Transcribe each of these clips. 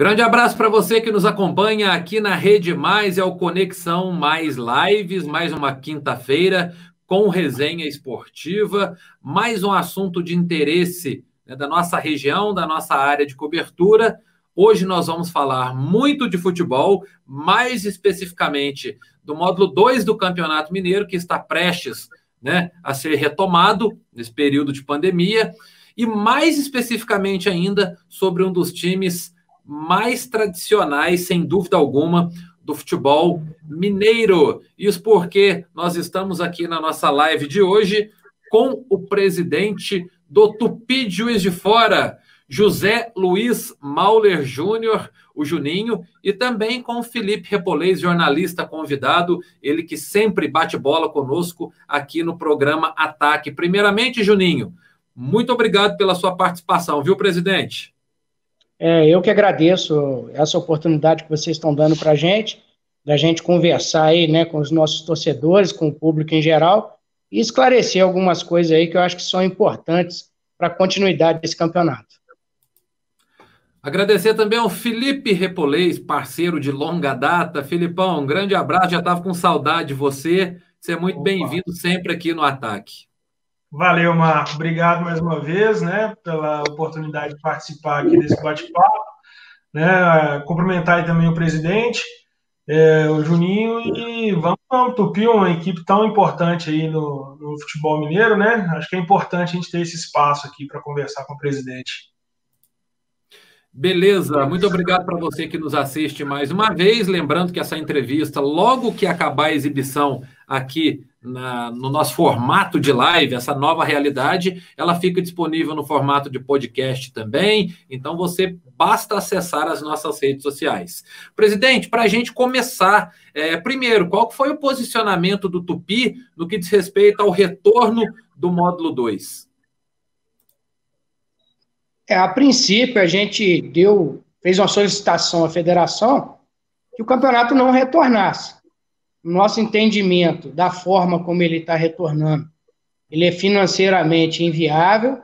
Grande abraço para você que nos acompanha aqui na Rede Mais, é o Conexão Mais Lives, mais uma quinta-feira com resenha esportiva, mais um assunto de interesse né, da nossa região, da nossa área de cobertura. Hoje nós vamos falar muito de futebol, mais especificamente do módulo 2 do Campeonato Mineiro, que está prestes né, a ser retomado nesse período de pandemia, e mais especificamente ainda sobre um dos times mais tradicionais, sem dúvida alguma, do futebol mineiro. Isso porque nós estamos aqui na nossa live de hoje com o presidente do Tupi de Juiz de Fora, José Luiz Mauler Júnior, o Juninho, e também com o Felipe Repolês, jornalista convidado, ele que sempre bate bola conosco aqui no programa Ataque. Primeiramente, Juninho, muito obrigado pela sua participação, viu, presidente? É, eu que agradeço essa oportunidade que vocês estão dando para a gente, da gente conversar aí, né, com os nossos torcedores, com o público em geral, e esclarecer algumas coisas aí que eu acho que são importantes para a continuidade desse campeonato. Agradecer também ao Felipe Repolês, parceiro de longa data. Filipão, um grande abraço, já estava com saudade de você. Você é muito bem-vindo sempre aqui no Ataque. Valeu, Marco. Obrigado mais uma vez, né, pela oportunidade de participar aqui desse bate-papo. Né, cumprimentar também o presidente, é, o Juninho, e vamos, vamos tupir uma equipe tão importante aí no, no futebol mineiro, né? Acho que é importante a gente ter esse espaço aqui para conversar com o presidente. Beleza, muito obrigado para você que nos assiste mais uma vez. Lembrando que essa entrevista, logo que acabar a exibição aqui na, no nosso formato de live, essa nova realidade, ela fica disponível no formato de podcast também. Então você basta acessar as nossas redes sociais. Presidente, para a gente começar, é, primeiro, qual foi o posicionamento do Tupi no que diz respeito ao retorno do módulo 2? É, a princípio, a gente deu, fez uma solicitação à federação que o campeonato não retornasse. Nosso entendimento da forma como ele está retornando, ele é financeiramente inviável,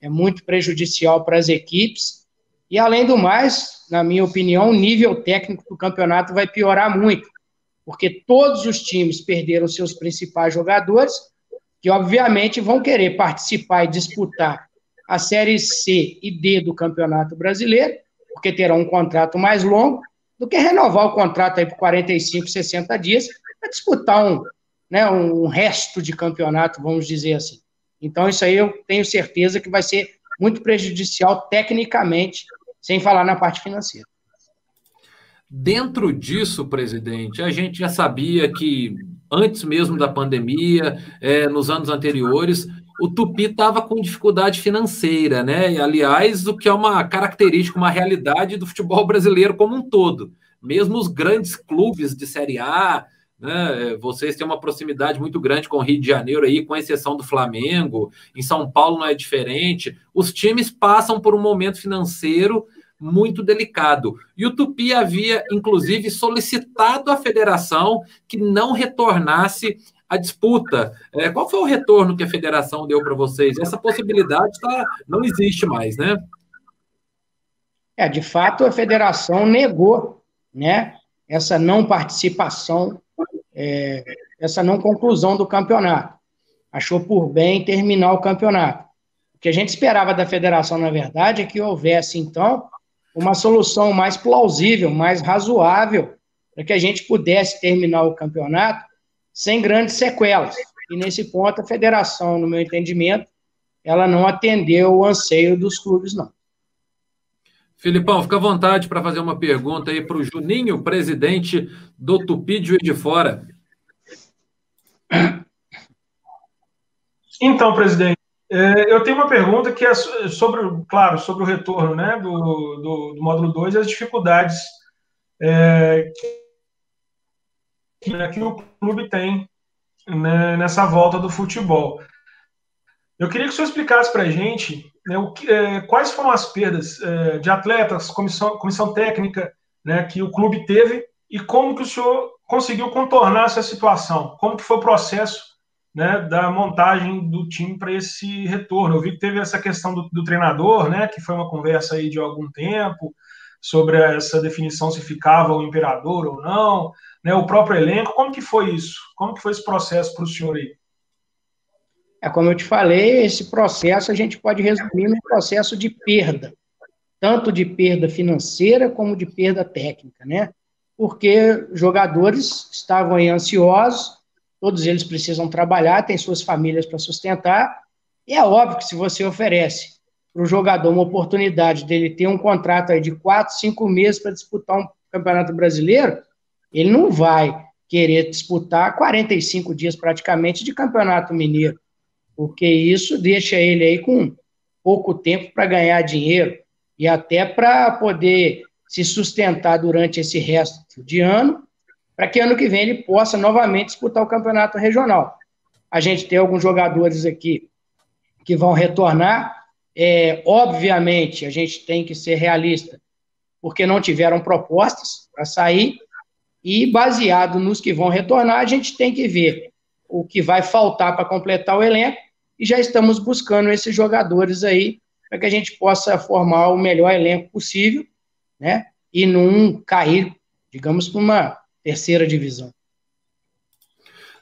é muito prejudicial para as equipes, e além do mais, na minha opinião, o nível técnico do campeonato vai piorar muito, porque todos os times perderam seus principais jogadores, que obviamente vão querer participar e disputar a Série C e D do Campeonato Brasileiro, porque terá um contrato mais longo, do que renovar o contrato aí por 45, 60 dias para disputar um, né, um resto de campeonato, vamos dizer assim. Então, isso aí eu tenho certeza que vai ser muito prejudicial tecnicamente, sem falar na parte financeira. Dentro disso, presidente, a gente já sabia que antes mesmo da pandemia, é, nos anos anteriores, o Tupi estava com dificuldade financeira, né? E, aliás, o que é uma característica, uma realidade do futebol brasileiro como um todo. Mesmo os grandes clubes de Série A, né? Vocês têm uma proximidade muito grande com o Rio de Janeiro aí, com exceção do Flamengo. Em São Paulo não é diferente. Os times passam por um momento financeiro muito delicado. E o Tupi havia, inclusive, solicitado à federação que não retornasse a disputa. É, qual foi o retorno que a federação deu para vocês? Essa possibilidade tá, não existe mais, né? É, de fato, a federação negou né, essa não participação, é, essa não conclusão do campeonato. Achou por bem terminar o campeonato. O que a gente esperava da federação, na verdade, é que houvesse, então, uma solução mais plausível, mais razoável, para que a gente pudesse terminar o campeonato sem grandes sequelas. E nesse ponto, a federação, no meu entendimento, ela não atendeu o anseio dos clubes, não. Filipão, fica à vontade para fazer uma pergunta aí para o Juninho, presidente do Tupi de de Fora. Então, presidente, é, eu tenho uma pergunta que é sobre, claro, sobre o retorno né, do, do, do módulo 2 e as dificuldades é, né, que o clube tem né, nessa volta do futebol. Eu queria que o senhor explicasse para a gente né, o que, é, quais foram as perdas é, de atletas, comissão, comissão técnica né, que o clube teve e como que o senhor conseguiu contornar essa situação, como que foi o processo né, da montagem do time para esse retorno. Eu vi que teve essa questão do, do, treinador, né, que foi uma conversa aí de algum tempo, sobre essa definição se ficava o imperador ou não, né, o próprio elenco, como que foi isso? Como que foi esse processo para o senhor aí? É como eu te falei, esse processo a gente pode resumir num processo de perda, tanto de perda financeira como de perda técnica, né? Porque jogadores estavam aí ansiosos, todos eles precisam trabalhar, têm suas famílias para sustentar, e é óbvio que se você oferece para o jogador uma oportunidade dele ter um contrato aí de quatro, cinco meses para disputar um campeonato brasileiro, ele não vai querer disputar 45 dias praticamente de campeonato mineiro, porque isso deixa ele aí com pouco tempo para ganhar dinheiro e até para poder se sustentar durante esse resto de ano, para que ano que vem ele possa novamente disputar o campeonato regional. A gente tem alguns jogadores aqui que vão retornar. É, obviamente, a gente tem que ser realista, porque não tiveram propostas para sair, e baseado nos que vão retornar, a gente tem que ver o que vai faltar para completar o elenco e já estamos buscando esses jogadores aí para que a gente possa formar o melhor elenco possível, né? E não cair, digamos, para uma terceira divisão.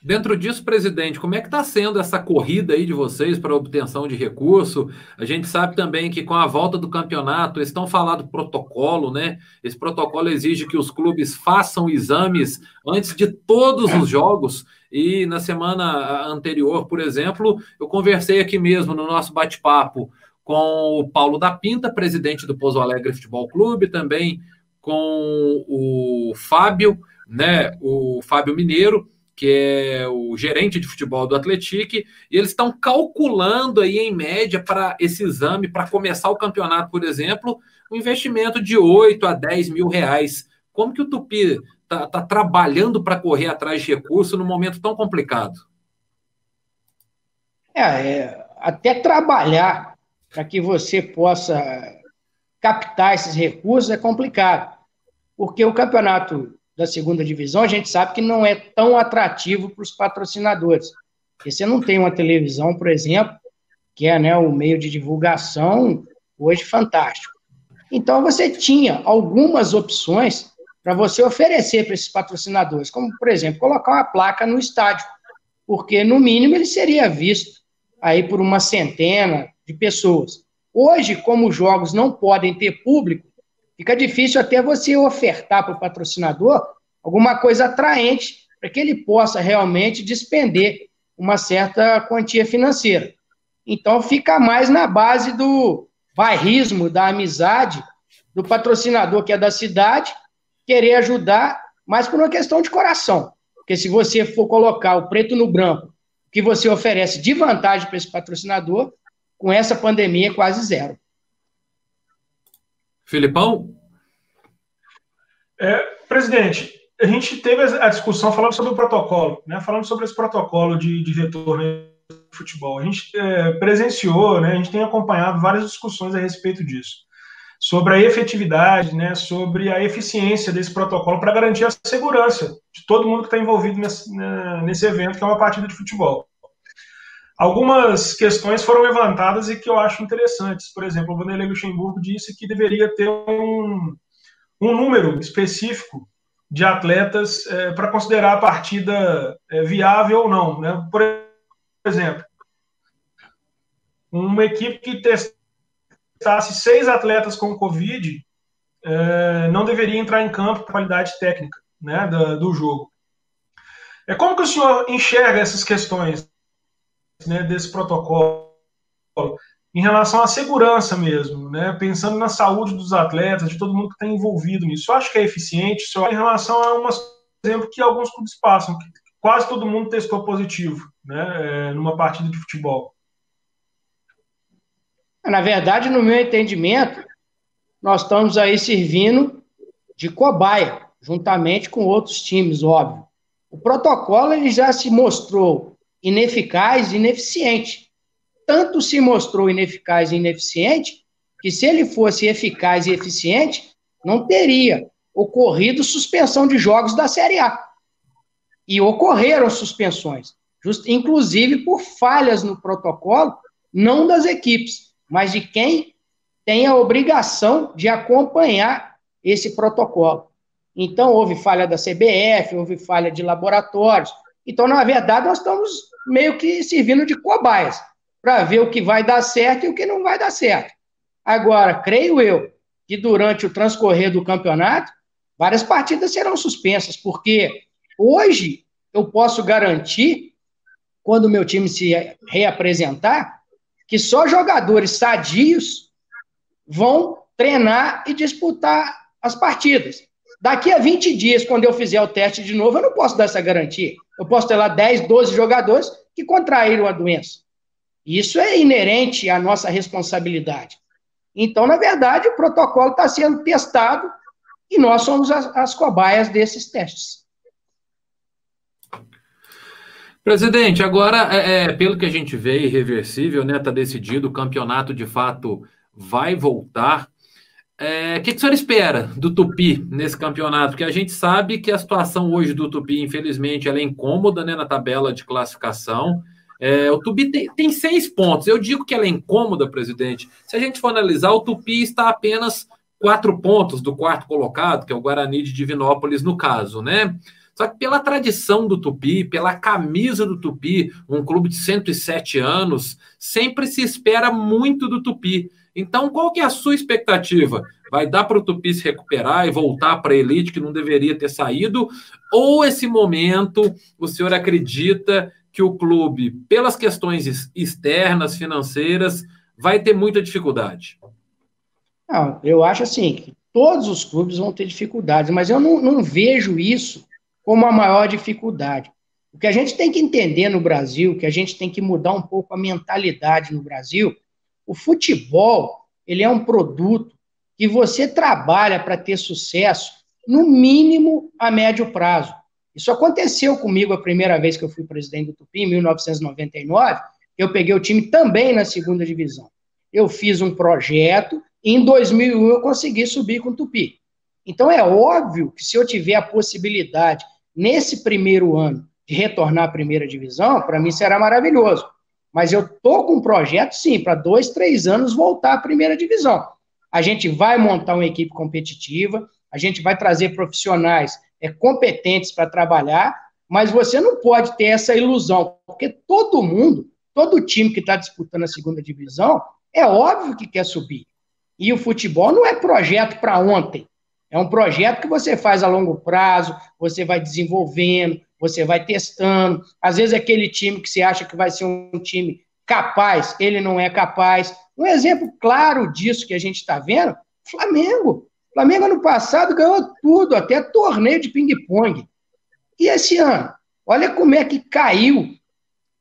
Dentro disso, presidente, como é que está sendo essa corrida aí de vocês para obtenção de recurso? A gente sabe também que com a volta do campeonato, estão falando protocolo, né? Esse protocolo exige que os clubes façam exames antes de todos os jogos. E na semana anterior, por exemplo, eu conversei aqui mesmo no nosso bate-papo com o Paulo da Pinta, presidente do Pouso Alegre Futebol Clube, também com o Fábio, né? O Fábio Mineiro que é o gerente de futebol do Atlético, e eles estão calculando aí em média para esse exame, para começar o campeonato, por exemplo, um investimento de 8 a 10 mil reais. Como que o Tupi está tá trabalhando para correr atrás de recurso num momento tão complicado? É, é até trabalhar para que você possa captar esses recursos é complicado, porque o campeonato da segunda divisão, a gente sabe que não é tão atrativo para os patrocinadores. Porque você não tem uma televisão, por exemplo, que é né, o meio de divulgação hoje fantástico. Então você tinha algumas opções para você oferecer para esses patrocinadores, como, por exemplo, colocar uma placa no estádio, porque no mínimo ele seria visto aí por uma centena de pessoas. Hoje, como os jogos não podem ter público, fica difícil até você ofertar para o patrocinador alguma coisa atraente para que ele possa realmente despender uma certa quantia financeira. Então fica mais na base do bairrismo, da amizade, do patrocinador que é da cidade, querer ajudar, mas por uma questão de coração. Porque se você for colocar o preto no branco, o que você oferece de vantagem para esse patrocinador, com essa pandemia é quase zero. Filipão? É, presidente, a gente teve a discussão falando sobre o protocolo, né? Falando sobre esse protocolo de, de retorno do futebol. A gente é, presenciou, né? A gente tem acompanhado várias discussões a respeito disso. Sobre a efetividade, né? Sobre a eficiência desse protocolo para garantir a segurança de todo mundo que está envolvido nesse, né, nesse evento, que é uma partida de futebol. Algumas questões foram levantadas e que eu acho interessantes. Por exemplo, o Vanderlei Luxemburgo disse que deveria ter um, um número específico de atletas é, para considerar a partida é, viável ou não. Né? Por exemplo, uma equipe que testasse seis atletas com Covid é, não deveria entrar em campo com qualidade técnica né, do, do jogo. É como que o senhor enxerga essas questões né, desse protocolo em relação à segurança mesmo, né, pensando na saúde dos atletas, de todo mundo que está envolvido nisso. Eu acho que é eficiente, só em relação a um exemplo que alguns clubes passam, que quase todo mundo testou positivo né, é, numa partida de futebol. Na verdade, no meu entendimento, nós estamos aí servindo de cobaia, juntamente com outros times, óbvio. O protocolo ele já se mostrou ineficaz ineficiente. Tanto se mostrou ineficaz e ineficiente que, se ele fosse eficaz e eficiente, não teria ocorrido suspensão de jogos da Série A. E ocorreram suspensões, just, inclusive por falhas no protocolo, não das equipes, mas de quem tem a obrigação de acompanhar esse protocolo. Então, houve falha da CBF, houve falha de laboratórios. Então, na verdade, nós estamos meio que servindo de cobaias para ver o que vai dar certo e o que não vai dar certo. Agora, creio eu que durante o transcorrer do campeonato, várias partidas serão suspensas, porque hoje eu posso garantir, quando o meu time se reapresentar, que só jogadores sadios vão treinar e disputar as partidas. Daqui a 20 dias, quando eu fizer o teste de novo, eu não posso dar essa garantia. Eu posso ter lá 10, 12 jogadores que contraíram a doença. Isso é inerente à nossa responsabilidade. Então, na verdade, o protocolo está sendo testado e nós somos as, as cobaias desses testes. Presidente, agora, é, é, pelo que a gente vê, irreversível, né? Está decidido, o campeonato de fato vai voltar. É, o que, que o senhor espera do Tupi nesse campeonato? Porque a gente sabe que a situação hoje do Tupi, infelizmente, ela é incômoda né, na tabela de classificação. É, o Tupi tem, tem, seis pontos. Eu digo que ela é incômoda, presidente. Se a gente for analisar, o Tupi está apenas quatro pontos do quarto colocado, que é o Guarani de Divinópolis, no caso, né? Só que pela tradição do Tupi, pela camisa do Tupi, um clube de 107 anos, sempre se espera muito do Tupi. Então, qual que é a sua expectativa? Vai dar para o Tupi se recuperar e voltar para a elite que não deveria ter saído? Ou esse momento o senhor acredita que o clube, pelas questões externas, financeiras, vai ter muita dificuldade? Não, eu acho assim que todos os clubes vão ter dificuldades, mas eu não, não vejo isso como a maior dificuldade. O que a gente tem que entender no Brasil, que a gente tem que mudar um pouco a mentalidade no Brasil, o futebol, ele é um produto que você trabalha para ter sucesso, no mínimo a médio prazo. Isso aconteceu comigo a primeira vez que eu fui presidente do Tupi, em 1999. Eu peguei o time também na segunda divisão. Eu fiz um projeto e em 2001 eu consegui subir com o Tupi. Então é óbvio que se eu tiver a possibilidade nesse primeiro ano de retornar à primeira divisão, para mim será maravilhoso. Mas eu tô com um projeto, sim, para dois, três anos voltar à primeira divisão. A gente vai montar uma equipe competitiva, a gente vai trazer profissionais é, competentes para trabalhar, mas você não pode ter essa ilusão, porque todo mundo, todo time que está disputando a segunda divisão, é óbvio que quer subir. E o futebol não é projeto para ontem. É um projeto que você faz a longo prazo, você vai desenvolvendo, você vai testando. Às vezes, aquele time que você acha que vai ser um time capaz, ele não é capaz. Um exemplo claro disso que a gente está vendo: Flamengo. Flamengo, ano passado, ganhou tudo, até torneio de ping-pong. E esse ano? Olha como é que caiu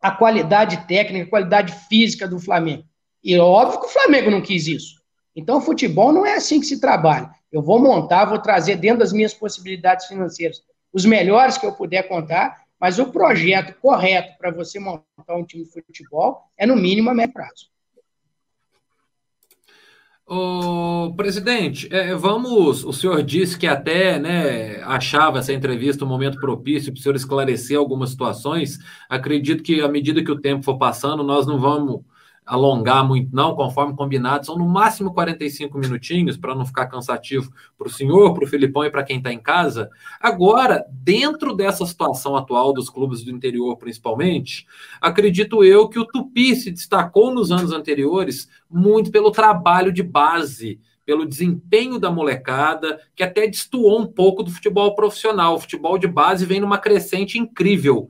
a qualidade técnica, a qualidade física do Flamengo. E óbvio que o Flamengo não quis isso. Então, futebol não é assim que se trabalha. Eu vou montar, vou trazer dentro das minhas possibilidades financeiras os melhores que eu puder contar, mas o projeto correto para você montar um time de futebol é, no mínimo, a médio prazo. O presidente, é, vamos. O senhor disse que até né, achava essa entrevista um momento propício para o senhor esclarecer algumas situações. Acredito que, à medida que o tempo for passando, nós não vamos alongar muito, não, conforme combinado, são no máximo 45 minutinhos, para não ficar cansativo para o senhor, para o Filipão e para quem está em casa. Agora, dentro dessa situação atual dos clubes do interior, principalmente, acredito eu que o Tupi se destacou nos anos anteriores muito pelo trabalho de base. Pelo desempenho da molecada, que até destoou um pouco do futebol profissional. O futebol de base vem numa crescente incrível.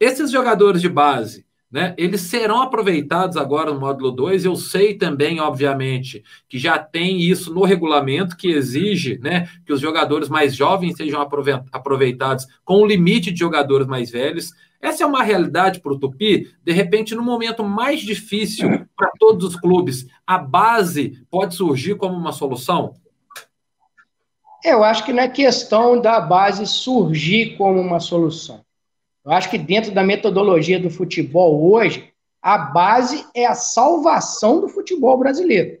Esses jogadores de base, né? Eles serão aproveitados agora no módulo 2. Eu sei também, obviamente, que já tem isso no regulamento que exige né, que os jogadores mais jovens sejam aproveitados com o limite de jogadores mais velhos. Essa é uma realidade para o Tupi. De repente, no momento mais difícil para todos os clubes, a base pode surgir como uma solução? Eu acho que não é questão da base surgir como uma solução. Eu acho que dentro da metodologia do futebol hoje, a base é a salvação do futebol brasileiro.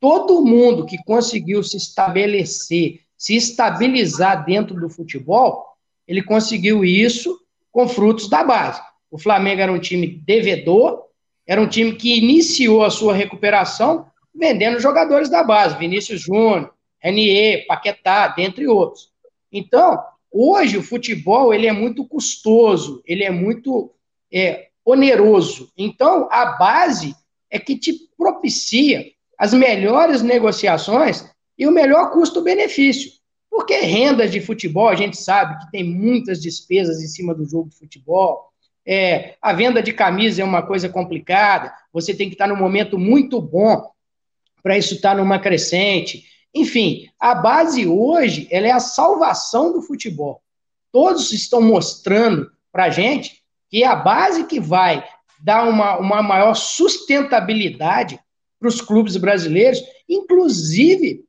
Todo mundo que conseguiu se estabelecer, se estabilizar dentro do futebol, ele conseguiu isso com frutos da base. O Flamengo era um time devedor, era um time que iniciou a sua recuperação vendendo jogadores da base, Vinícius Júnior, Renier, Paquetá, dentre outros. Então, hoje o futebol ele é muito custoso, ele é muito é, oneroso. Então, a base é que te propicia as melhores negociações e o melhor custo-benefício. Porque renda de futebol, a gente sabe que tem muitas despesas em cima do jogo de futebol. É, a venda de camisa é uma coisa complicada, você tem que estar num momento muito bom para isso estar numa crescente. Enfim, a base hoje ela é a salvação do futebol. Todos estão mostrando para a gente que é a base que vai dar uma, uma maior sustentabilidade para os clubes brasileiros, inclusive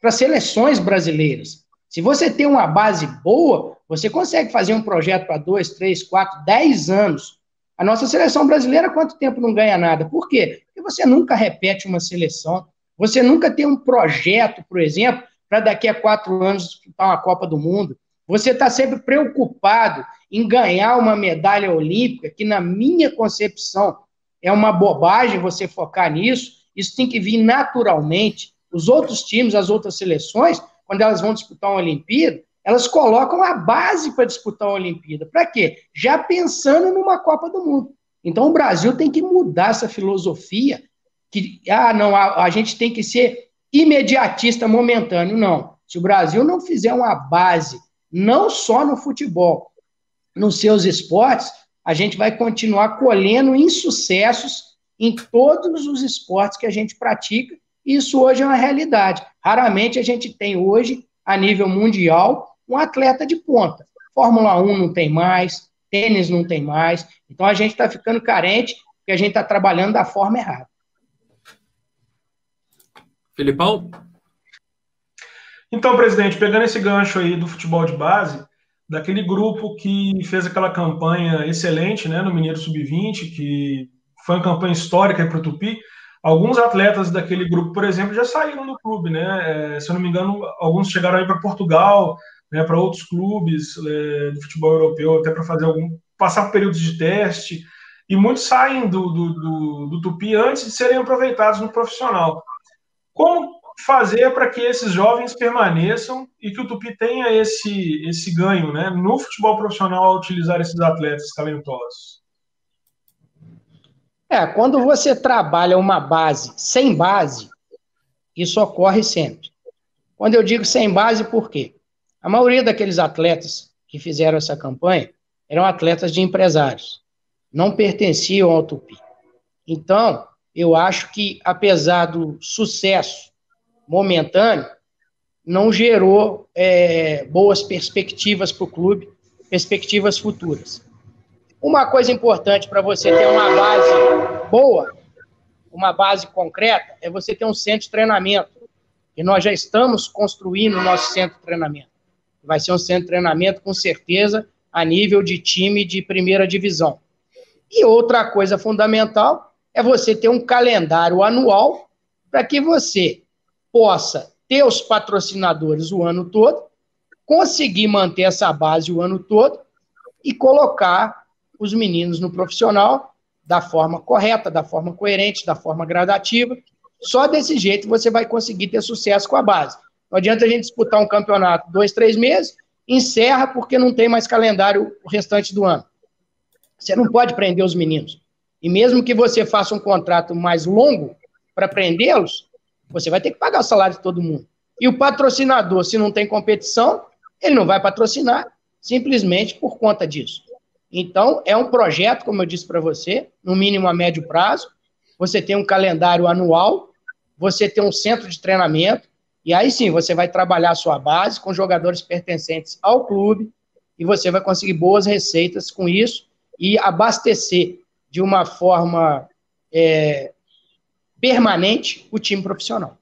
para as seleções brasileiras. Se você tem uma base boa, você consegue fazer um projeto para dois, três, quatro, dez anos. A nossa seleção brasileira, quanto tempo não ganha nada? Por quê? Porque você nunca repete uma seleção. Você nunca tem um projeto, por exemplo, para daqui a quatro anos disputar uma Copa do Mundo. Você está sempre preocupado em ganhar uma medalha olímpica, que na minha concepção é uma bobagem você focar nisso. Isso tem que vir naturalmente. Os outros times, as outras seleções, quando elas vão disputar uma Olimpíada, elas colocam a base para disputar uma Olimpíada. Para quê? Já pensando numa Copa do Mundo. Então o Brasil tem que mudar essa filosofia que, ah, não, a, a gente tem que ser imediatista, momentâneo. Não. Se o Brasil não fizer uma base, não só no futebol, nos seus esportes, a gente vai continuar colhendo insucessos em todos os esportes que a gente pratica. Isso hoje é uma realidade. Raramente a gente tem hoje, a nível mundial, um atleta de ponta. Fórmula 1 não tem mais, tênis não tem mais. Então a gente está ficando carente porque a gente está trabalhando da forma errada. Filipão? Então, presidente, pegando esse gancho aí do futebol de base, daquele grupo que fez aquela campanha excelente né, no Mineiro Sub-20, que foi uma campanha histórica para o Tupi, alguns atletas daquele grupo, por exemplo, já saíram do clube, né? É, se eu não me engano, alguns chegaram aí para Portugal, né, para outros clubes é, do futebol europeu, até para fazer algum passar períodos de teste, e muitos saem do, do, do, do Tupi antes de serem aproveitados no profissional. Como fazer para que esses jovens permaneçam e que o Tupi tenha esse, esse ganho né, no futebol profissional ao utilizar esses atletas talentosos? É, quando você trabalha uma base sem base, isso ocorre sempre. Quando eu digo sem base, por quê? A maioria daqueles atletas que fizeram essa campanha eram atletas de empresários, não pertenciam ao Tupi. Então, eu acho que, apesar do sucesso momentâneo, não gerou é, boas perspectivas para o clube, perspectivas futuras. Uma coisa importante para você ter uma base boa, uma base concreta, é você ter um centro de treinamento. E nós já estamos construindo o nosso centro de treinamento. Vai ser um centro de treinamento, com certeza, a nível de time de primeira divisão. E outra coisa fundamental é você ter um calendário anual para que você possa ter os patrocinadores o ano todo, conseguir manter essa base o ano todo e colocar os meninos no profissional da forma correta, da forma coerente, da forma gradativa. Só desse jeito você vai conseguir ter sucesso com a base. Não adianta a gente disputar um campeonato dois, três meses, encerra porque não tem mais calendário o restante do ano. Você não pode prender os meninos. E mesmo que você faça um contrato mais longo para prendê-los, você vai ter que pagar o salário de todo mundo. E o patrocinador, se não tem competição, ele não vai patrocinar, simplesmente por conta disso. Então, é um projeto, como eu disse para você, no mínimo a médio prazo. Você tem um calendário anual, você tem um centro de treinamento, e aí sim você vai trabalhar a sua base com jogadores pertencentes ao clube, e você vai conseguir boas receitas com isso e abastecer de uma forma é, permanente o time profissional.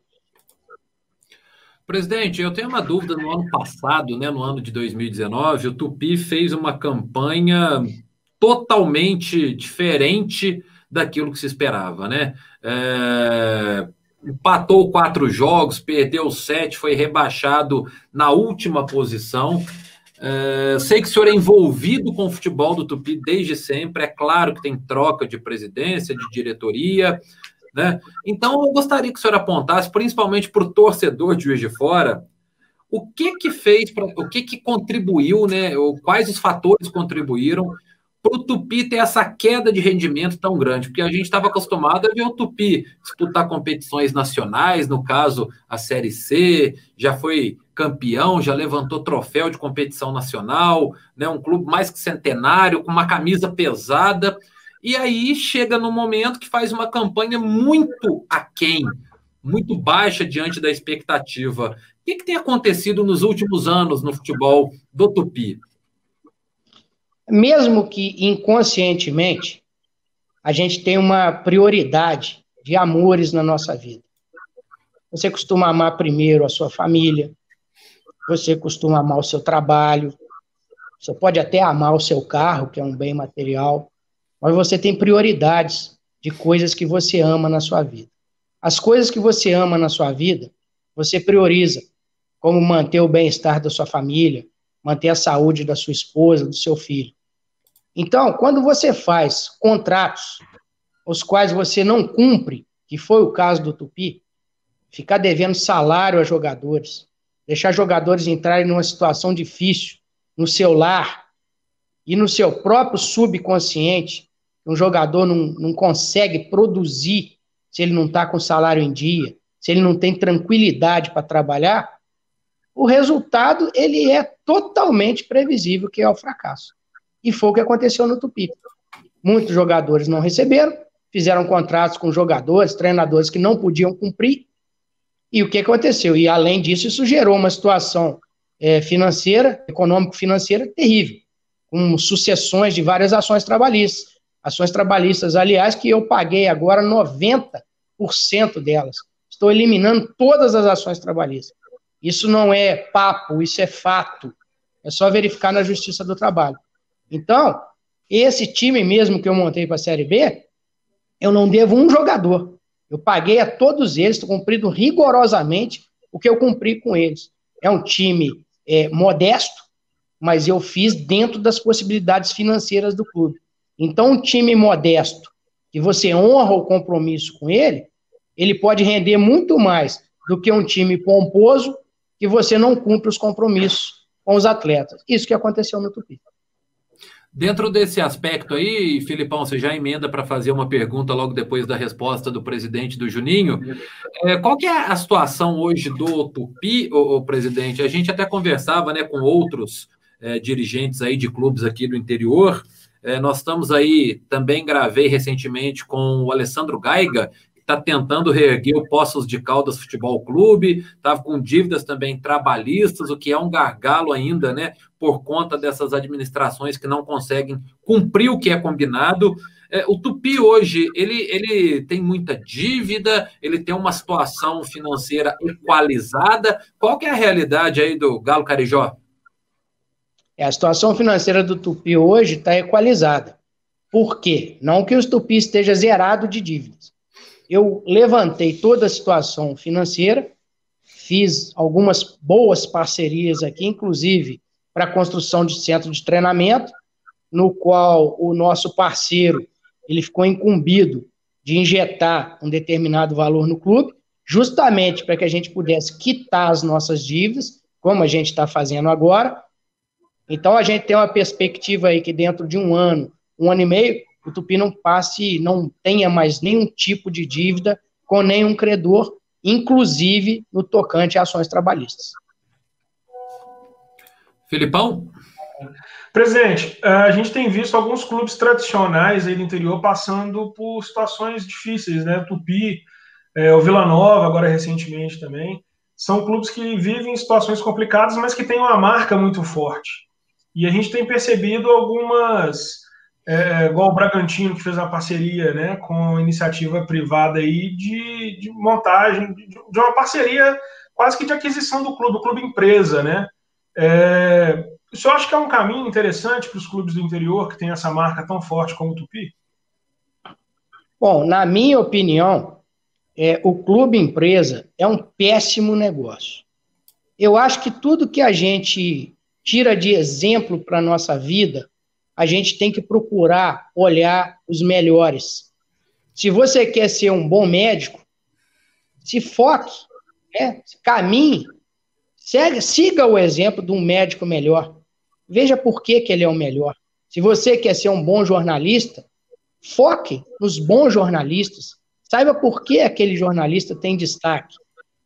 Presidente, eu tenho uma dúvida. No ano passado, né, no ano de 2019, o Tupi fez uma campanha totalmente diferente daquilo que se esperava, né? É, empatou quatro jogos, perdeu sete, foi rebaixado na última posição. É, sei que o senhor é envolvido com o futebol do Tupi desde sempre. É claro que tem troca de presidência, de diretoria, Né? Então, eu gostaria que o senhor apontasse, principalmente para o torcedor de Juiz de Fora, o que que fez, pra, o que que contribuiu, né? Ou quais os fatores contribuíram para o Tupi ter essa queda de rendimento tão grande? Porque a gente estava acostumado a ver o Tupi disputar competições nacionais, no caso a Série C, já foi campeão, já levantou troféu de competição nacional, né? Um clube mais que centenário, com uma camisa pesada. E aí chega no momento que faz uma campanha muito aquém, muito baixa diante da expectativa. O que, que tem acontecido nos últimos anos no futebol do Tupi? Mesmo que inconscientemente, a gente tem uma prioridade de amores na nossa vida. Você costuma amar primeiro a sua família, você costuma amar o seu trabalho, você pode até amar o seu carro, que é um bem material, mas você tem prioridades de coisas que você ama na sua vida. As coisas que você ama na sua vida, você prioriza, como manter o bem-estar da sua família, manter a saúde da sua esposa, do seu filho. Então, quando você faz contratos, os quais você não cumpre, que foi o caso do Tupi, ficar devendo salário a jogadores, deixar jogadores entrarem numa situação difícil no seu lar e no seu próprio subconsciente, um jogador não, não consegue produzir se ele não está com salário em dia, se ele não tem tranquilidade para trabalhar, o resultado ele é totalmente previsível, que é o fracasso. E foi o que aconteceu no Tupi. Muitos jogadores não receberam, fizeram contratos com jogadores, treinadores que não podiam cumprir. E o que aconteceu? E além disso, isso gerou uma situação é, financeira, econômico-financeira terrível, com sucessões de várias ações trabalhistas ações trabalhistas, aliás, que eu paguei agora 90% delas. Estou eliminando todas as ações trabalhistas. Isso não é papo, isso é fato. É só verificar na Justiça do Trabalho. Então, esse time mesmo que eu montei para a Série B, eu não devo um jogador. Eu paguei a todos eles, estou cumprindo rigorosamente o que eu cumpri com eles. É um time é, modesto, mas eu fiz dentro das possibilidades financeiras do clube. Então, um time modesto, que você honra o compromisso com ele, ele pode render muito mais do que um time pomposo que você não cumpre os compromissos com os atletas. Isso que aconteceu no Tupi. Dentro desse aspecto aí, Filipão, você já emenda para fazer uma pergunta logo depois da resposta do presidente do Juninho. É, qual que é a situação hoje do Tupi, o, o presidente? A gente até conversava né, com outros é, dirigentes aí de clubes aqui do interior, é, nós estamos aí, também gravei recentemente com o Alessandro Gaiga, está tentando reerguer o Poços de Caldas Futebol Clube, estava com dívidas também trabalhistas, o que é um gargalo ainda, né, por conta dessas administrações que não conseguem cumprir o que é combinado. É, o Tupi hoje, ele, ele tem muita dívida, ele tem uma situação financeira equalizada. Qual que é a realidade aí do Galo Carijó? É, a situação financeira do Tupi hoje está equalizada. Por quê? Não que o Tupi esteja zerado de dívidas. Eu levantei toda a situação financeira, fiz algumas boas parcerias aqui, inclusive para a construção de centro de treinamento, no qual o nosso parceiro ele ficou incumbido de injetar um determinado valor no clube, justamente para que a gente pudesse quitar as nossas dívidas, como a gente está fazendo agora, então a gente tem uma perspectiva aí que dentro de um ano, um ano e meio, o Tupi não passe, não tenha mais nenhum tipo de dívida com nenhum credor, inclusive no tocante a ações trabalhistas. Filipão? Presidente, a gente tem visto alguns clubes tradicionais aí do interior passando por situações difíceis, né? Tupi, é, o Vila Nova, agora recentemente também. São clubes que vivem situações complicadas, mas que têm uma marca muito forte. E a gente tem percebido algumas, é, igual o Bragantino, que fez uma parceria né, com iniciativa privada aí de, de montagem, de, de, uma parceria quase que de aquisição do clube, do clube empresa, né? É, o senhor acha que é um caminho interessante para os clubes do interior que tem essa marca tão forte como o Tupi? Bom, na minha opinião, é, o clube empresa é um péssimo negócio. Eu acho que tudo que a gente tira de exemplo para a nossa vida, a gente tem que procurar olhar os melhores. Se você quer ser um bom médico, se foque, né? caminhe, segue, siga o exemplo de um médico melhor. Veja por que, que ele é o melhor. Se você quer ser um bom jornalista, foque nos bons jornalistas. Saiba por que aquele jornalista tem destaque.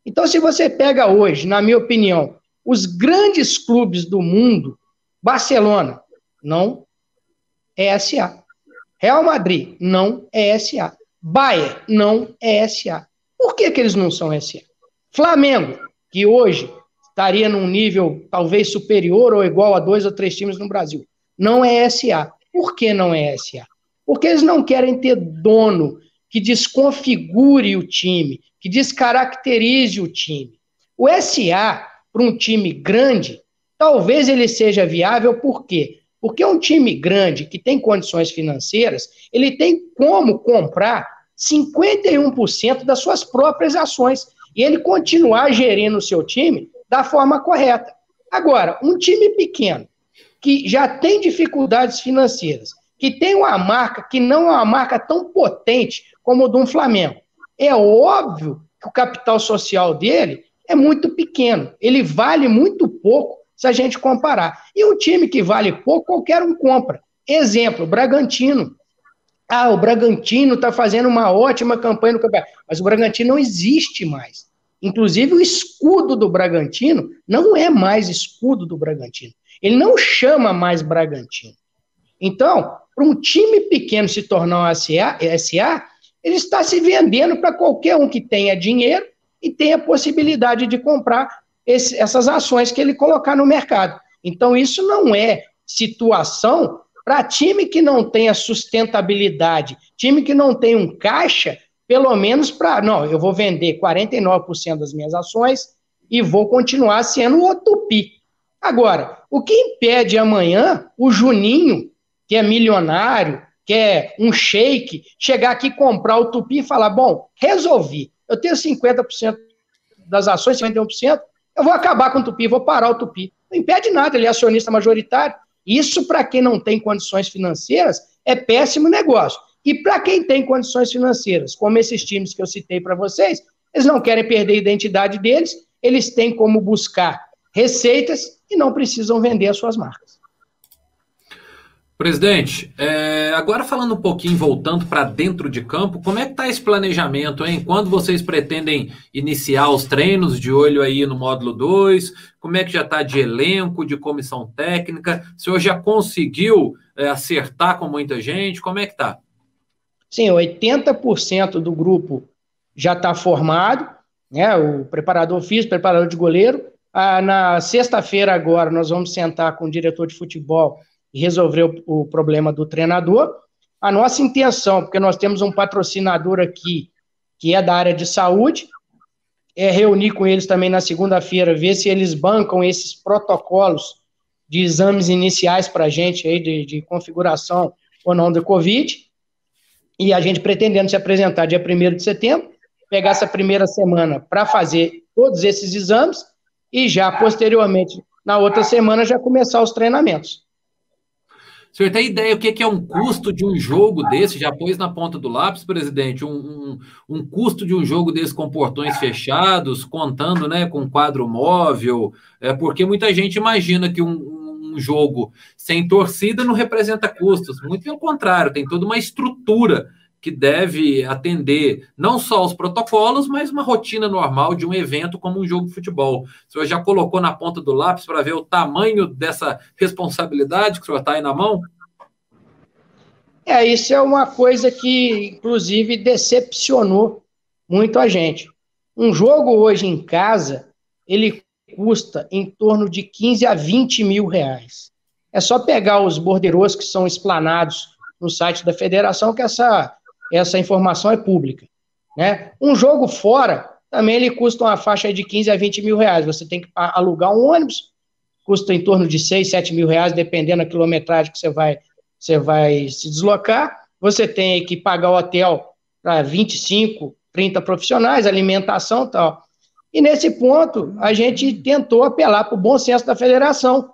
Então, se você pega hoje, na minha opinião, os grandes clubes do mundo, Barcelona, não é SA. Real Madrid, não é SA. Bayern, não é SA. Por que, que eles não são SA? Flamengo, que hoje estaria num nível talvez superior ou igual a dois ou três times no Brasil, não é SA. Por que não é SA? Porque eles não querem ter dono que desconfigure o time, que descaracterize o time. O SA, para um time grande, talvez ele seja viável, por quê? Porque um time grande que tem condições financeiras, ele tem como comprar 51% das suas próprias ações e ele continuar gerindo o seu time da forma correta. Agora, um time pequeno que já tem dificuldades financeiras, que tem uma marca que não é uma marca tão potente como o um Flamengo, é óbvio que o capital social dele é muito pequeno. Ele vale muito pouco se a gente comparar. E um time que vale pouco, qualquer um compra. Exemplo, Bragantino. Ah, o Bragantino está fazendo uma ótima campanha no campeonato, mas o Bragantino não existe mais. Inclusive, o escudo do Bragantino não é mais escudo do Bragantino. Ele não chama mais Bragantino. Então, para um time pequeno se tornar um SA, SA ele está se vendendo para qualquer um que tenha dinheiro e tenha possibilidade de comprar esse, essas ações que ele colocar no mercado. Então, isso não é situação para time que não tenha sustentabilidade, time que não tem um caixa, pelo menos para. Não, eu vou vender 49% das minhas ações e vou continuar sendo o Tupi. Agora, o que impede amanhã o Juninho, que é milionário, que é um shake, chegar aqui, comprar o Tupi e falar: bom, resolvi, eu tenho 50% das ações, 51%, eu vou acabar com o Tupi, vou parar o Tupi. Não impede nada, ele é acionista majoritário. Isso, para quem não tem condições financeiras, é péssimo negócio. E para quem tem condições financeiras, como esses times que eu citei para vocês, eles não querem perder a identidade deles, eles têm como buscar receitas e não precisam vender as suas marcas. Presidente, é, agora falando um pouquinho, voltando para dentro de campo, como é que está esse planejamento, hein? Quando vocês pretendem iniciar os treinos de olho aí no módulo 2? Como é que já está de elenco, de comissão técnica? O senhor já conseguiu é, acertar com muita gente? Como é que está? Sim, 80% do grupo já está formado, né? O preparador físico, preparador de goleiro. Ah, na sexta-feira agora nós vamos sentar com o diretor de futebol resolver o, o problema do treinador. A nossa intenção, porque nós temos um patrocinador aqui que é da área de saúde, é reunir com eles também na segunda-feira, ver se eles bancam esses protocolos de exames iniciais para a gente aí, de, de, configuração ou não do Covid, e a gente pretendendo se apresentar dia 1 de setembro, pegar essa primeira semana para fazer todos esses exames, e já posteriormente, na outra semana, já começar os treinamentos. Senhor tem ideia o que é um custo de um jogo desse? Já pôs na ponta do lápis, presidente, um, um, um custo de um jogo desse com portões fechados, contando né, com quadro móvel, é, porque muita gente imagina que um, um jogo sem torcida não representa custos. Muito pelo contrário, tem toda uma estrutura que deve atender não só os protocolos, mas uma rotina normal de um evento como um jogo de futebol. O senhor já colocou na ponta do lápis para ver o tamanho dessa responsabilidade que o senhor está aí na mão? É, isso é uma coisa que, inclusive, decepcionou muito a gente. Um jogo hoje em casa, ele custa em torno de 15 a 20 mil reais. É só pegar os borderos que são explanados no site da federação, que essa essa informação é pública. Né? Um jogo fora, também ele custa uma faixa de 15 a 20 mil reais. Você tem que alugar um ônibus, custa em torno de 6, 7 mil reais, dependendo da quilometragem que você vai, você vai se deslocar. Você tem que pagar o hotel para 25, 30 profissionais, alimentação e tal. E nesse ponto, a gente tentou apelar para o bom senso da federação.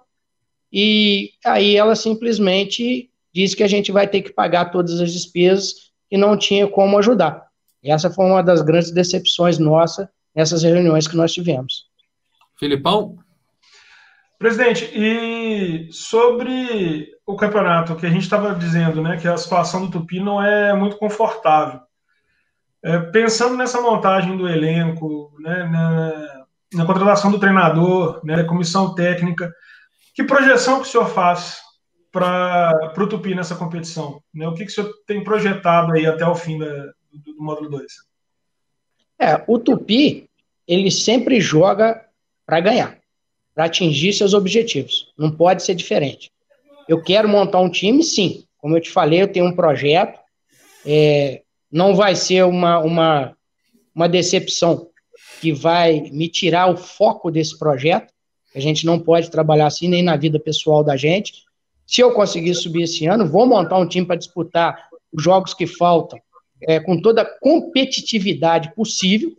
E aí ela simplesmente disse que a gente vai ter que pagar todas as despesas e não tinha como ajudar. E essa foi uma das grandes decepções nossa nessas reuniões que nós tivemos. Filipão? Presidente, e sobre o campeonato, que a gente estava dizendo, né, que a situação do Tupi não é muito confortável. É, pensando nessa montagem do elenco, né, na, na, contratação do treinador, né, da comissão técnica, que projeção que o senhor faz para o Tupi nessa competição? Né? O que, que o senhor tem projetado aí até o fim da, do, do módulo 2? É, o Tupi, ele sempre joga para ganhar, para atingir seus objetivos. Não pode ser diferente. Eu quero montar um time, sim. Como eu te falei, eu tenho um projeto. É, não vai ser uma, uma, uma decepção que vai me tirar o foco desse projeto. A gente não pode trabalhar assim nem na vida pessoal da gente. Se eu conseguir subir esse ano, vou montar um time para disputar os jogos que faltam é, com toda a competitividade possível,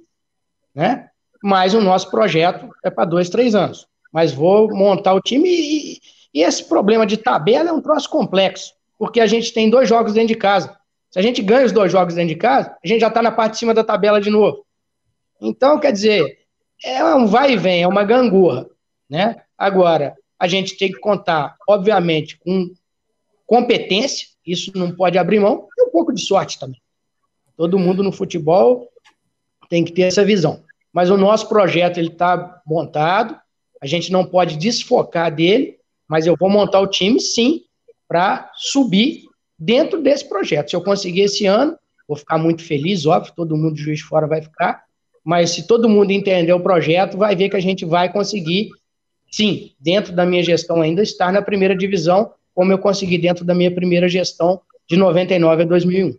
né? Mas o nosso projeto é para dois, três anos. Mas vou montar o time e, e esse problema de tabela é um troço complexo, porque a gente tem dois jogos dentro de casa. Se a gente ganha os dois jogos dentro de casa, a gente já está na parte de cima da tabela de novo. Então, quer dizer, é um vai e vem, é uma gangorra. Né? Agora, a gente tem que contar, obviamente, com competência, isso não pode abrir mão, e um pouco de sorte também. Todo mundo no futebol tem que ter essa visão. Mas o nosso projeto ele está montado, a gente não pode desfocar dele, mas eu vou montar o time, sim, para subir dentro desse projeto. Se eu conseguir esse ano, vou ficar muito feliz, óbvio, todo mundo Juiz Fora vai ficar, mas se todo mundo entender o projeto, vai ver que a gente vai conseguir, sim, dentro da minha gestão ainda, estar na primeira divisão, como eu consegui dentro da minha primeira gestão de 99 a 2001.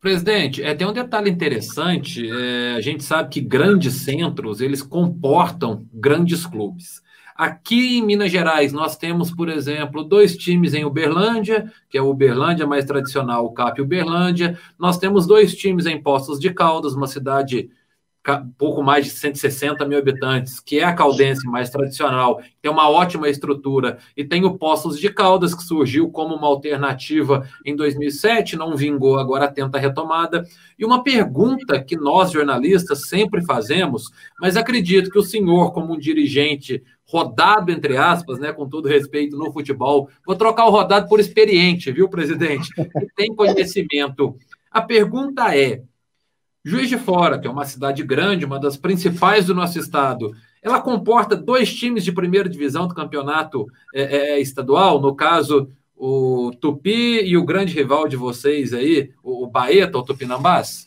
Presidente, é, tem um detalhe interessante. É, a gente sabe que grandes centros eles comportam grandes clubes. Aqui em Minas Gerais, nós temos, por exemplo, dois times em Uberlândia, que é o Uberlândia mais tradicional, o CAP Uberlândia. Nós temos dois times em Poços de Caldas, uma cidade pouco mais de 160 mil habitantes, que é a caldense mais tradicional, tem uma ótima estrutura, e tem o Poços de Caldas, que surgiu como uma alternativa em 2007, não vingou, agora tenta a retomada. E uma pergunta que nós, jornalistas, sempre fazemos, mas acredito que o senhor, como um dirigente rodado, entre aspas, né, com todo respeito no futebol, vou trocar o rodado por experiente, viu, presidente? Que tem conhecimento. A pergunta é, Juiz de Fora, que é uma cidade grande, uma das principais do nosso estado, ela comporta dois times de primeira divisão do campeonato é, é, é, estadual, no caso, o Tupi e o grande rival de vocês aí, o Baeta, o Tupinambás?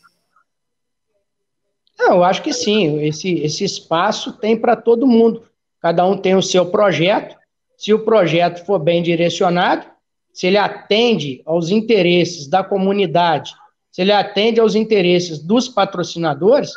Eu acho que sim, esse, esse espaço tem para todo mundo. Cada um tem o seu projeto. Se o projeto for bem direcionado, se ele atende aos interesses da comunidade se ele atende aos interesses dos patrocinadores,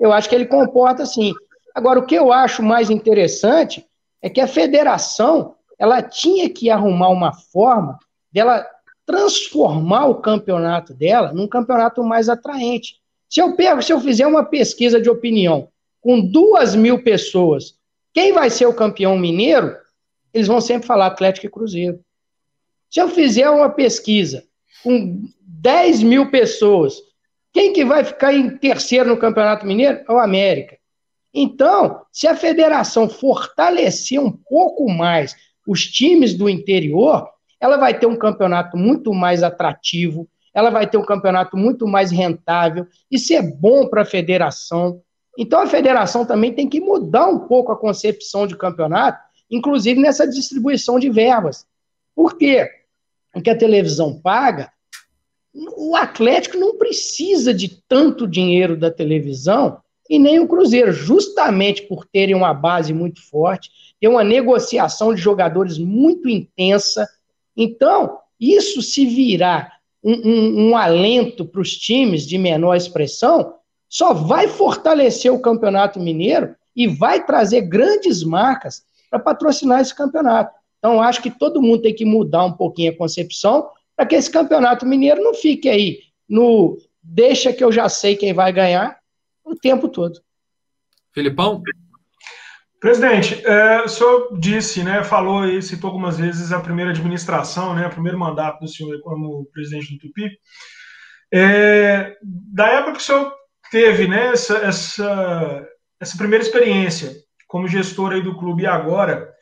eu acho que ele comporta assim. Agora, o que eu acho mais interessante é que a federação ela tinha que arrumar uma forma dela transformar o campeonato dela num campeonato mais atraente. Se eu pego, se eu fizer uma pesquisa de opinião com duas mil pessoas, quem vai ser o campeão mineiro? Eles vão sempre falar Atlético e Cruzeiro. Se eu fizer uma pesquisa com 10 mil pessoas. Quem que vai ficar em terceiro no Campeonato Mineiro? É o América. Então, se a federação fortalecer um pouco mais os times do interior, ela vai ter um campeonato muito mais atrativo, ela vai ter um campeonato muito mais rentável. Isso é bom para a federação. Então, a federação também tem que mudar um pouco a concepção de campeonato, inclusive nessa distribuição de verbas. Por quê? Porque a televisão paga o Atlético não precisa de tanto dinheiro da televisão e nem o Cruzeiro, justamente por terem uma base muito forte, ter uma negociação de jogadores muito intensa. Então, isso se virar um, um, um alento para os times de menor expressão, só vai fortalecer o Campeonato Mineiro e vai trazer grandes marcas para patrocinar esse campeonato. Então, acho que todo mundo tem que mudar um pouquinho a concepção para que esse campeonato mineiro não fique aí no deixa que eu já sei quem vai ganhar o tempo todo. Filipão? Presidente, é, o senhor disse, né, falou e citou algumas vezes a primeira administração, né, o primeiro mandato do senhor como presidente do Tupi. É, da época que o senhor teve né, essa, essa, essa primeira experiência como gestor aí do clube e agora,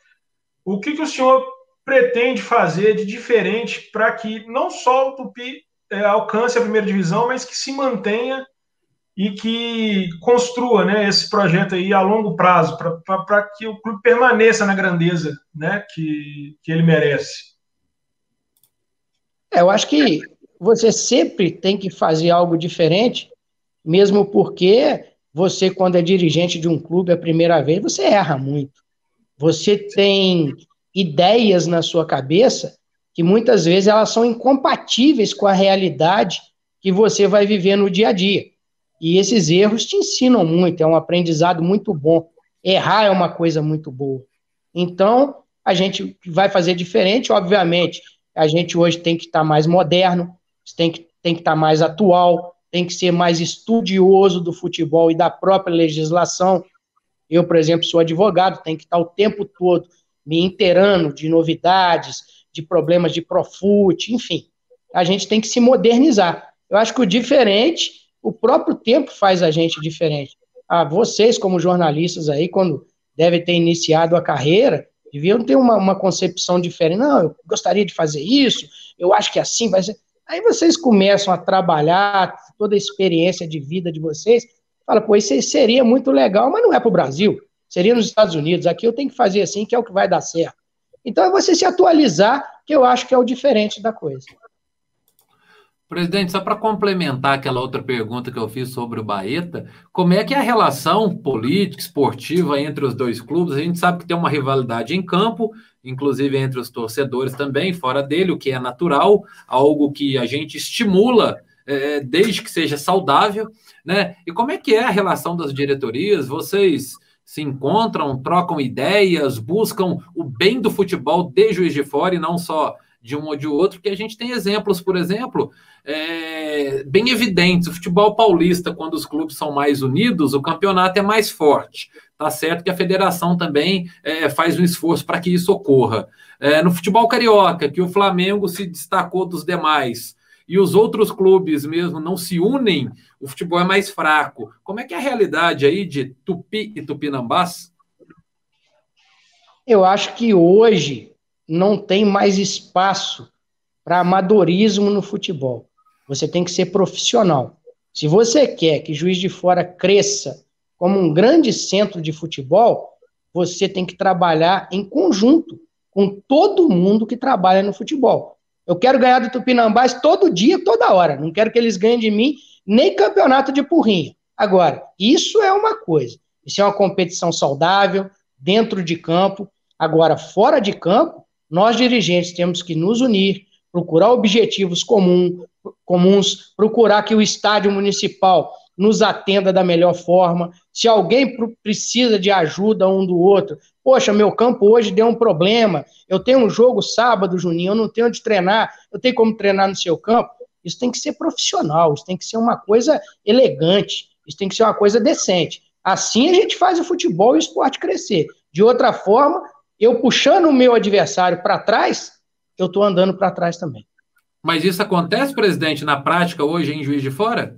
o que, que o senhor pretende fazer de diferente para que não só o Tupi é, alcance a primeira divisão, mas que se mantenha e que construa né, esse projeto aí a longo prazo, para que o clube permaneça na grandeza né, que, que ele merece? É, eu acho que você sempre tem que fazer algo diferente, mesmo porque você, quando é dirigente de um clube a primeira vez, você erra muito. Você tem ideias na sua cabeça que muitas vezes elas são incompatíveis com a realidade que você vai viver no dia a dia. E esses erros te ensinam muito, é um aprendizado muito bom. Errar é uma coisa muito boa. Então, a gente vai fazer diferente, obviamente. A gente hoje tem que estar mais moderno, tem que, tem que estar mais atual, tem que ser mais estudioso do futebol e da própria legislação. Eu, por exemplo, sou advogado, tenho que estar o tempo todo me inteirando de novidades, de problemas de Profut, enfim. A gente tem que se modernizar. Eu acho que o diferente o próprio tempo faz a gente diferente. Ah, vocês, como jornalistas aí, quando devem ter iniciado a carreira, deviam ter uma, uma concepção diferente. Não, eu gostaria de fazer isso, eu acho que assim vai ser. Aí vocês começam a trabalhar toda a experiência de vida de vocês, fala, pô, isso seria muito legal, mas não é para o Brasil, seria nos Estados Unidos. Aqui eu tenho que fazer assim, que é o que vai dar certo. Então é você se atualizar, que eu acho que é o diferente da coisa. Presidente, só para complementar aquela outra pergunta que eu fiz sobre o Baeta, como é que é a relação política, esportiva entre os dois clubes? A gente sabe que tem uma rivalidade em campo, inclusive entre os torcedores também, fora dele, o que é natural, algo que a gente estimula é, desde que seja saudável, né? E como é que é a relação das diretorias? Vocês se encontram, trocam ideias, buscam o bem do futebol de Juiz de Fora e não só de um ou de outro, que a gente tem exemplos, por exemplo, é, bem evidentes. O futebol paulista, quando os clubes são mais unidos, o campeonato é mais forte. Tá certo que a federação também é, faz um esforço para que isso ocorra. É, no futebol carioca, que o Flamengo se destacou dos demais e os outros clubes mesmo não se unem, o futebol é mais fraco. Como é que é a realidade aí de Tupi e Tupinambás? Eu acho que hoje não tem mais espaço para amadorismo no futebol. Você tem que ser profissional. Se você quer que Juiz de Fora cresça como um grande centro de futebol, você tem que trabalhar em conjunto com todo mundo que trabalha no futebol. Eu quero ganhar do Tupinambás todo dia, toda hora. Não quero que eles ganhem de mim nem campeonato de porrinha. Agora, isso é uma coisa. Isso é uma competição saudável, dentro de campo. Agora, fora de campo, nós dirigentes temos que nos unir, procurar objetivos comum, comuns, procurar que o estádio municipal nos atenda da melhor forma. Se alguém precisa de ajuda um do outro, poxa, meu campo hoje deu um problema, eu tenho um jogo sábado, Juninho, eu não tenho onde treinar, eu tenho como treinar no seu campo. Isso tem que ser profissional, isso tem que ser uma coisa elegante, isso tem que ser uma coisa decente. Assim a gente faz o futebol e o esporte crescer. De outra forma, eu puxando o meu adversário para trás, eu estou andando para trás também. Mas isso acontece, presidente, na prática hoje em Juiz de Fora?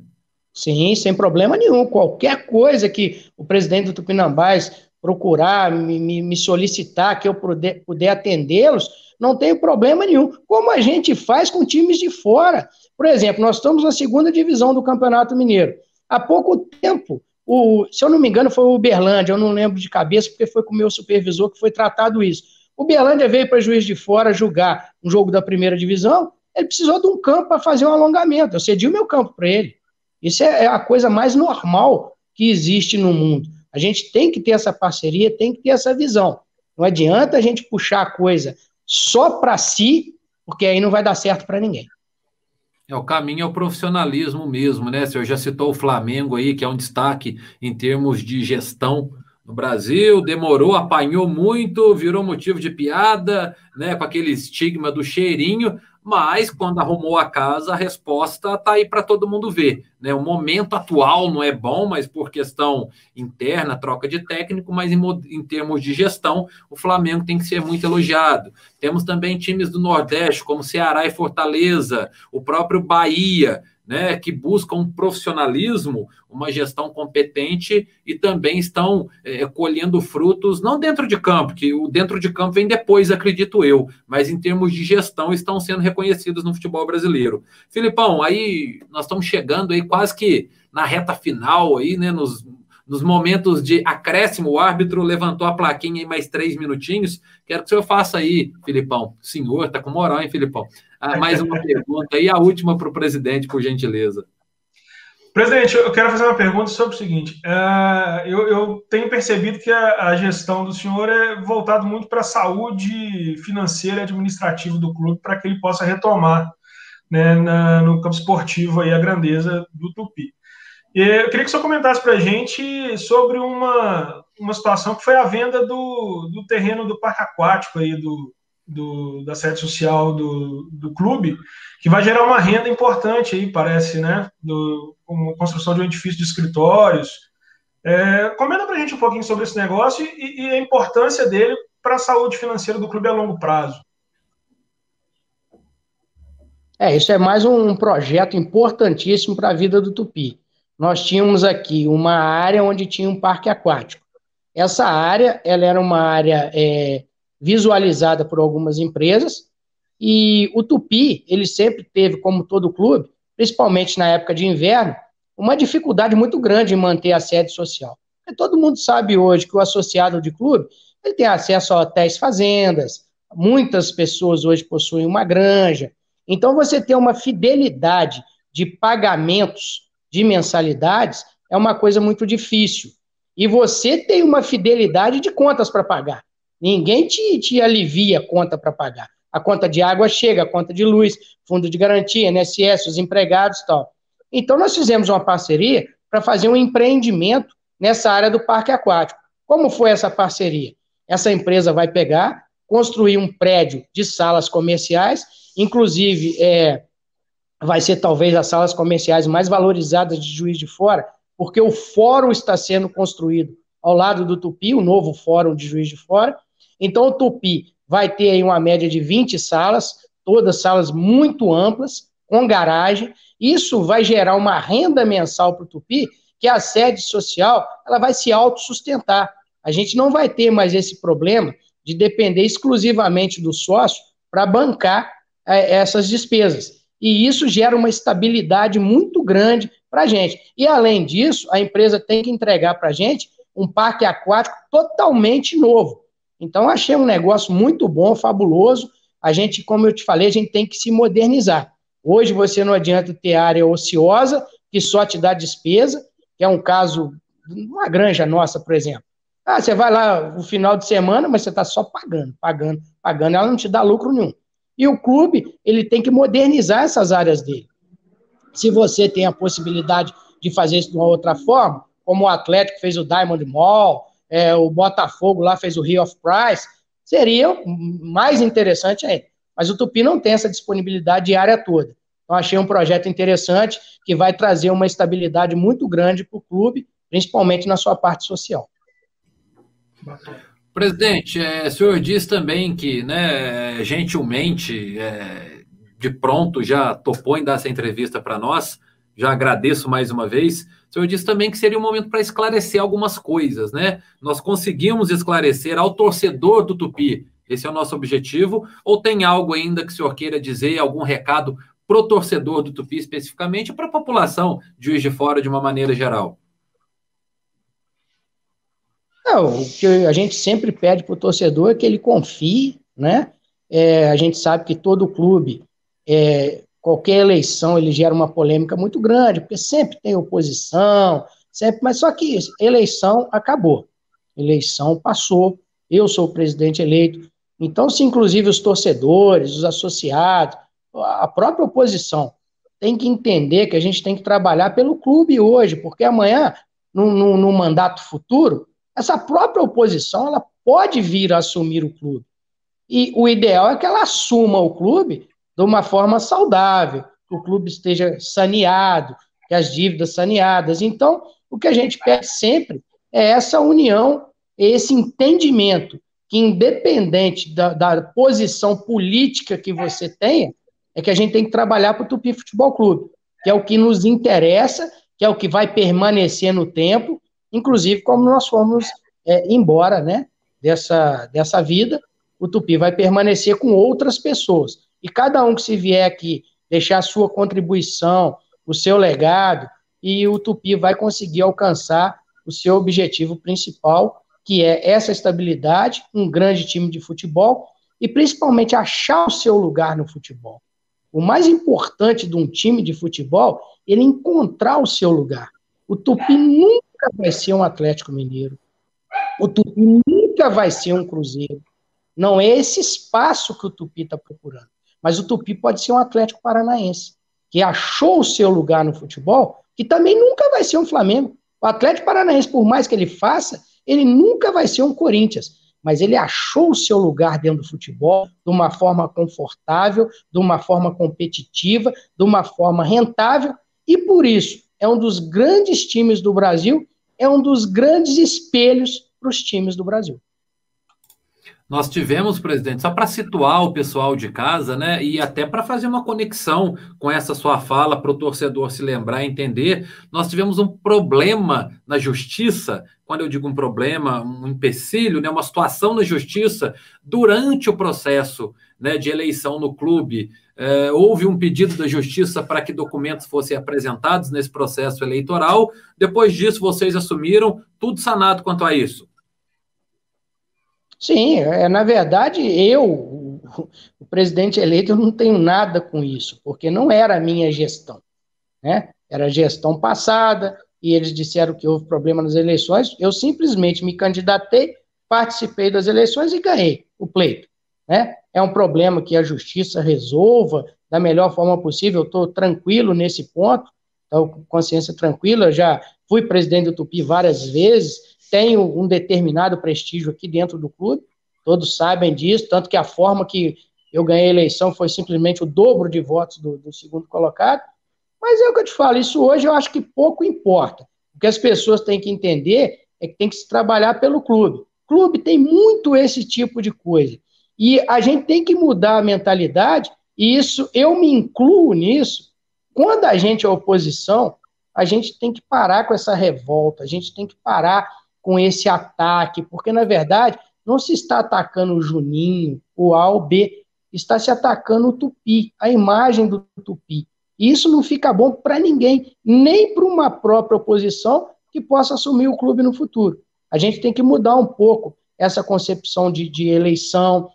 Sim, sem problema nenhum. Qualquer coisa que o presidente do Tupinambás procurar, me, me solicitar que eu puder, puder atendê-los, não tem problema nenhum. Como a gente faz com times de fora. Por exemplo, nós estamos na segunda divisão do Campeonato Mineiro. Há pouco tempo, o, se eu não me engano, foi o Uberlândia, eu não lembro de cabeça, porque foi com o meu supervisor que foi tratado isso. O Uberlândia veio para Juiz de Fora julgar um jogo da primeira divisão, ele precisou de um campo para fazer um alongamento. Eu cedi o meu campo para ele. Isso é, é a coisa mais normal que existe no mundo. A gente tem que ter essa parceria, tem que ter essa visão. Não adianta a gente puxar a coisa só para si, porque aí não vai dar certo para ninguém. É, o caminho é o profissionalismo mesmo, né? O senhor já citou o Flamengo aí, que é um destaque em termos de gestão no Brasil, demorou, apanhou muito, virou motivo de piada, né? Com aquele estigma do cheirinho, mas quando arrumou a casa, a resposta está aí para todo mundo ver. Né? O momento atual não é bom, mas por questão interna, troca de técnico, mas em, em, termos de gestão, o Flamengo tem que ser muito elogiado. Temos também times do Nordeste, como Ceará e Fortaleza, o próprio Bahia, né, que buscam um profissionalismo, uma gestão competente e também estão é, colhendo frutos, não dentro de campo, que o dentro de campo vem depois, acredito eu, mas em termos de gestão estão sendo reconhecidos no futebol brasileiro. Filipão, aí nós estamos chegando aí quase que na reta final aí, né, nos nos momentos de acréscimo, o árbitro levantou a plaquinha em mais três minutinhos. Quero que o senhor faça aí, Filipão. Senhor está com moral, hein, Filipão? Ah, mais uma pergunta e a última para o presidente, por gentileza. Presidente, eu quero fazer uma pergunta sobre o seguinte. Uh, eu, eu, tenho percebido que a, a, gestão do senhor é voltado muito para a saúde financeira e administrativa do clube, para que ele possa retomar né, na, no campo esportivo aí, a grandeza do Tupi. Eu queria que o senhor comentasse para a gente sobre uma, uma situação que foi a venda do, do terreno do parque aquático aí do, do, da sede social do, do clube, que vai gerar uma renda importante aí, parece, né? Do, construção de um edifício de escritórios. É, comenta para a gente um pouquinho sobre esse negócio e, e a importância dele para a saúde financeira do clube a longo prazo. É, isso é mais um projeto importantíssimo para a vida do Tupi nós tínhamos aqui uma área onde tinha um parque aquático. Essa área, ela era uma área é, visualizada por algumas empresas, e o Tupi, ele sempre teve, como todo clube, principalmente na época de inverno, uma dificuldade muito grande em manter a sede social. Porque todo mundo sabe hoje que o associado de clube, ele tem acesso a hotéis fazendas, muitas pessoas hoje possuem uma granja, então você tem uma fidelidade de pagamentos de mensalidades é uma coisa muito difícil. E você tem uma fidelidade de contas para pagar. Ninguém te, te alivia a conta para pagar. A conta de água chega, a conta de luz, fundo de garantia, NSS, os empregados e tal. Então, nós fizemos uma parceria para fazer um empreendimento nessa área do parque aquático. Como foi essa parceria? Essa empresa vai pegar, construir um prédio de salas comerciais, inclusive é, vai ser talvez as salas comerciais mais valorizadas de Juiz de Fora, porque o fórum está sendo construído ao lado do Tupi, o novo fórum de Juiz de Fora. Então, o Tupi vai ter aí uma média de 20 salas, todas salas muito amplas, com garagem. Isso vai gerar uma renda mensal para o Tupi, que a sede social ela vai se autossustentar. A gente não vai ter mais esse problema de depender exclusivamente do sócio para bancar é, essas despesas e isso gera uma estabilidade muito grande para a gente. E, além disso, a empresa tem que entregar para a gente um parque aquático totalmente novo. Então, achei um negócio muito bom, fabuloso. A gente, como eu te falei, a gente tem que se modernizar. Hoje você não adianta ter área ociosa, que só te dá despesa, que é um caso, uma granja nossa, por exemplo. Ah, você vai lá no final de semana, mas você está só pagando, pagando, pagando, ela não te dá lucro nenhum. E o clube, ele tem que modernizar essas áreas dele. Se você tem a possibilidade de fazer isso de uma outra forma, como o Atlético fez o Diamond Mall, é, o Botafogo lá fez o Rio of Price, seria mais interessante ainda. Mas o Tupi não tem essa disponibilidade de área toda. Então, achei um projeto interessante que vai trazer uma estabilidade muito grande para o clube, principalmente na sua parte social. Presidente, é, o senhor diz também que, né, gentilmente, é, de pronto, já topou em dar essa entrevista para nós, já agradeço mais uma vez. O senhor disse também que seria um momento para esclarecer algumas coisas, né? Nós conseguimos esclarecer ao torcedor do Tupi, esse é o nosso objetivo, ou tem algo ainda que o senhor queira dizer, algum recado para o torcedor do Tupi especificamente, para a população de Juiz de Fora de uma maneira geral? Não, o que a gente sempre pede para o torcedor é que ele confie, né? É, a gente sabe que todo clube, é, qualquer eleição, ele gera uma polêmica muito grande, porque sempre tem oposição, sempre, mas só que eleição acabou. Eleição passou, eu sou o presidente eleito. Então, se inclusive os torcedores, os associados, a própria oposição tem que entender que a gente tem que trabalhar pelo clube hoje, porque amanhã, no mandato futuro, essa própria oposição ela pode vir a assumir o clube. E o ideal é que ela assuma o clube de uma forma saudável, que o clube esteja saneado, que as dívidas saneadas. Então, o que a gente pede sempre é essa união, esse entendimento que, independente da, da posição política que você tenha, é que a gente tem que trabalhar para o Tupi Futebol Clube. que é o que nos interessa, que é o que vai permanecer no tempo, inclusive como nós fomos é, embora, né, dessa, dessa vida, o Tupi vai permanecer com outras pessoas. E cada um que se vier aqui deixar a sua contribuição, o seu legado, e o Tupi vai conseguir alcançar o seu objetivo principal, que é essa estabilidade, um grande time de futebol e principalmente achar o seu lugar no futebol. O mais importante de um time de futebol é ele encontrar o seu lugar. O Tupi nunca vai ser um Atlético Mineiro. O Tupi nunca vai ser um Cruzeiro. Não é esse espaço que o Tupi está procurando. Mas o Tupi pode ser um Atlético Paranaense, que achou o seu lugar no futebol, que também nunca vai ser um Flamengo. O Atlético Paranaense, por mais que ele faça, ele nunca vai ser um Corinthians mas ele achou o seu lugar dentro do futebol de uma forma confortável, de uma forma competitiva, de uma forma rentável, e por isso é um dos grandes times do Brasil, é um dos grandes espelhos para os times do Brasil. Nós tivemos, presidente, só para situar o pessoal de casa, né, e até para fazer uma conexão com essa sua fala para o torcedor se lembrar e entender, nós tivemos um problema na justiça. Quando eu digo um problema, um empecilho, né, uma situação na justiça durante o processo né, de eleição no clube. É, houve um pedido da justiça para que documentos fossem apresentados nesse processo eleitoral. Depois disso, vocês assumiram tudo sanado quanto a isso. Sim, é, na verdade, eu, o, presidente eleito, eu não tenho nada com isso, porque não era a minha gestão. Né? Era a gestão passada, e eles disseram que houve problema nas eleições. Eu simplesmente me candidatei, participei das eleições e ganhei o pleito. Né? É um problema que a justiça resolva da melhor forma possível. Estou tranquilo nesse ponto, estou com consciência tranquila. Já fui presidente do Tupi várias vezes, tenho um determinado prestígio aqui dentro do clube, todos sabem disso, tanto que a forma que eu ganhei a eleição foi simplesmente o dobro de votos do, do segundo colocado. Mas é o que eu te falo, isso hoje eu acho que pouco importa. O que as pessoas têm que entender é que tem que se trabalhar pelo clube. Clube tem muito esse tipo de coisa. E a gente tem que mudar a mentalidade, e isso, eu me incluo nisso. Quando a gente é oposição, a gente tem que parar com essa revolta, a gente tem que parar com esse ataque, porque na verdade não se está atacando o Juninho, o A ou B, está se atacando o Tupi, a imagem do Tupi. E isso não fica bom para ninguém, nem para uma própria oposição que possa assumir o clube no futuro. A gente tem que mudar um pouco essa concepção de, de eleição,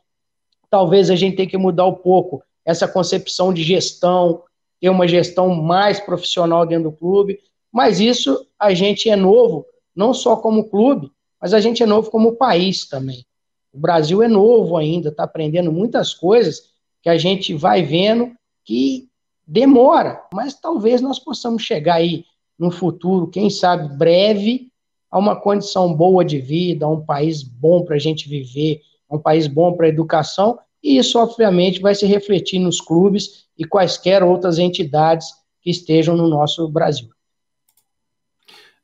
talvez a gente tenha que mudar um pouco essa concepção de gestão, ter uma gestão mais profissional dentro do clube, mas isso a gente é novo, não só como clube, mas a gente é novo como país também. O Brasil é novo ainda, está aprendendo muitas coisas que a gente vai vendo que demora, mas talvez nós possamos chegar aí no futuro, quem sabe breve, a uma condição boa de vida, a um país bom para a gente viver, a um país bom para a educação, e isso, obviamente, vai se refletir nos clubes e quaisquer outras entidades que estejam no nosso Brasil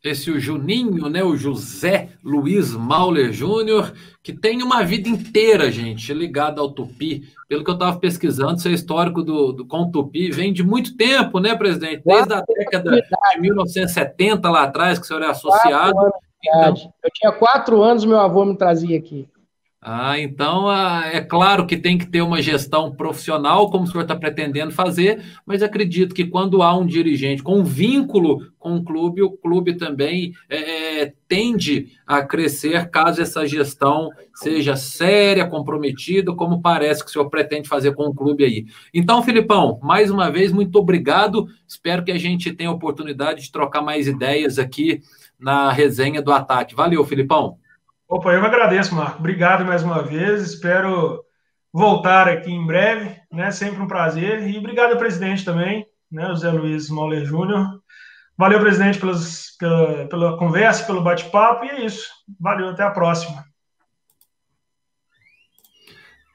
esse o Juninho, né, o José Luiz Mauler Júnior, que tem uma vida inteira, gente, ligada ao Tupi. Pelo que eu estava pesquisando, seu histórico do, do, com o Tupi vem de muito tempo, né, presidente? Desde a década de 1970, lá atrás, que o senhor é associado. Então... Eu tinha quatro anos, meu avô me trazia aqui. Ah, então ah, é claro que tem que ter uma gestão profissional, como o senhor está pretendendo fazer, mas acredito que quando há um dirigente com um vínculo com o clube, o clube também é, é, tende a crescer caso essa gestão seja séria, comprometida, como parece que o senhor pretende fazer com o clube aí. Então, Filipão, mais uma vez, muito obrigado. Espero que a gente tenha a oportunidade de trocar mais ideias aqui na resenha do ataque. Valeu, Filipão. Opa, eu agradeço, Marco. Obrigado mais uma vez. Espero voltar aqui em breve, né? Sempre um prazer. E obrigado presidente também, né? José Luiz Moller Júnior. Valeu, presidente, pelas, pela, pela conversa, pelo bate-papo. E é isso. Valeu, até a próxima.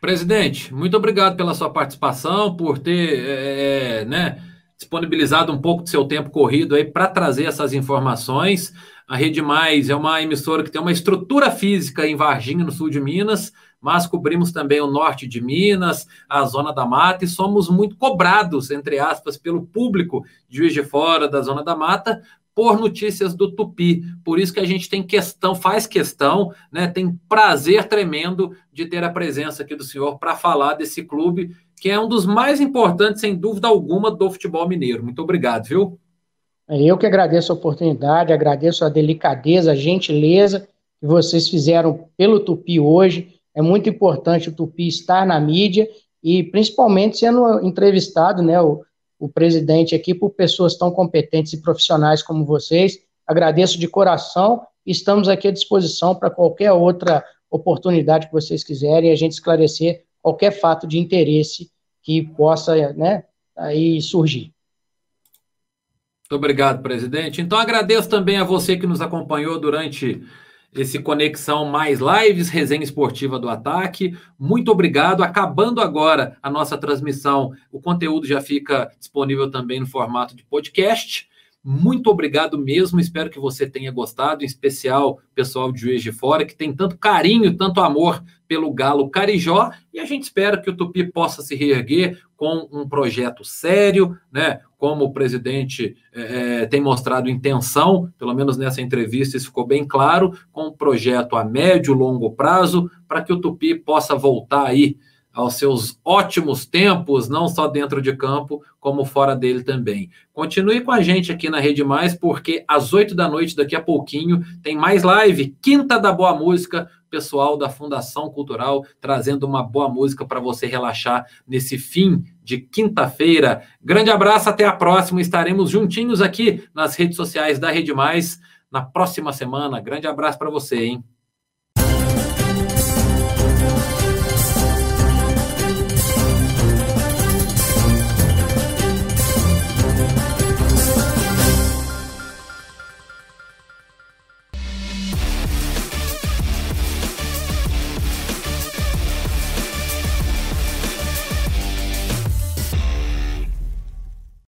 Presidente, muito obrigado pela sua participação, por ter é, é né, disponibilizado um pouco do seu tempo corrido aí para trazer essas informações. A Rede Mais é uma emissora que tem uma estrutura física em Varginha, no sul de Minas, mas cobrimos também o norte de Minas, a zona da mata, e somos muito cobrados, entre aspas, pelo público de Juiz de Fora, da zona da mata, por notícias do Tupi. Por isso que a gente tem questão, faz questão, né, tem prazer tremendo de ter a presença aqui do senhor para falar desse clube, que é um dos mais importantes, sem dúvida alguma, do futebol mineiro. Muito obrigado, viu? É eu que agradeço a oportunidade, agradeço a delicadeza, a gentileza que vocês fizeram pelo Tupi hoje. É muito importante o Tupi estar na mídia e principalmente sendo entrevistado, né, o, o presidente aqui por pessoas tão competentes e profissionais como vocês. Agradeço de coração estamos aqui à disposição para qualquer outra oportunidade que vocês quiserem e a gente esclarecer qualquer fato de interesse que possa, né, aí surgir. Muito obrigado, presidente. Então, agradeço também a você que nos acompanhou durante esse Conexão Mais Lives, resenha esportiva do Ataque. Muito obrigado. Acabando agora a nossa transmissão, o conteúdo já fica disponível também no formato de podcast. Muito obrigado mesmo, espero que você tenha gostado, em especial pessoal de Juiz de Fora, que tem tanto carinho, tanto amor pelo Galo Carijó, e a gente espera que o Tupi possa se reerguer com um projeto sério, né? Como o presidente é, tem mostrado intenção, pelo menos nessa entrevista isso ficou bem claro, com um projeto a médio, longo prazo, para que o Tupi possa voltar aí aos seus ótimos tempos, não só dentro de campo, como fora dele também. Continue com a gente aqui na Rede Mais, porque às oito da noite, daqui a pouquinho, tem mais live, Quinta da Boa Música, pessoal da Fundação Cultural, trazendo uma boa música para você relaxar nesse fim de quinta-feira. Grande abraço, até a próxima. Estaremos juntinhos aqui nas redes sociais da Rede Mais na próxima semana. Grande abraço para você, hein?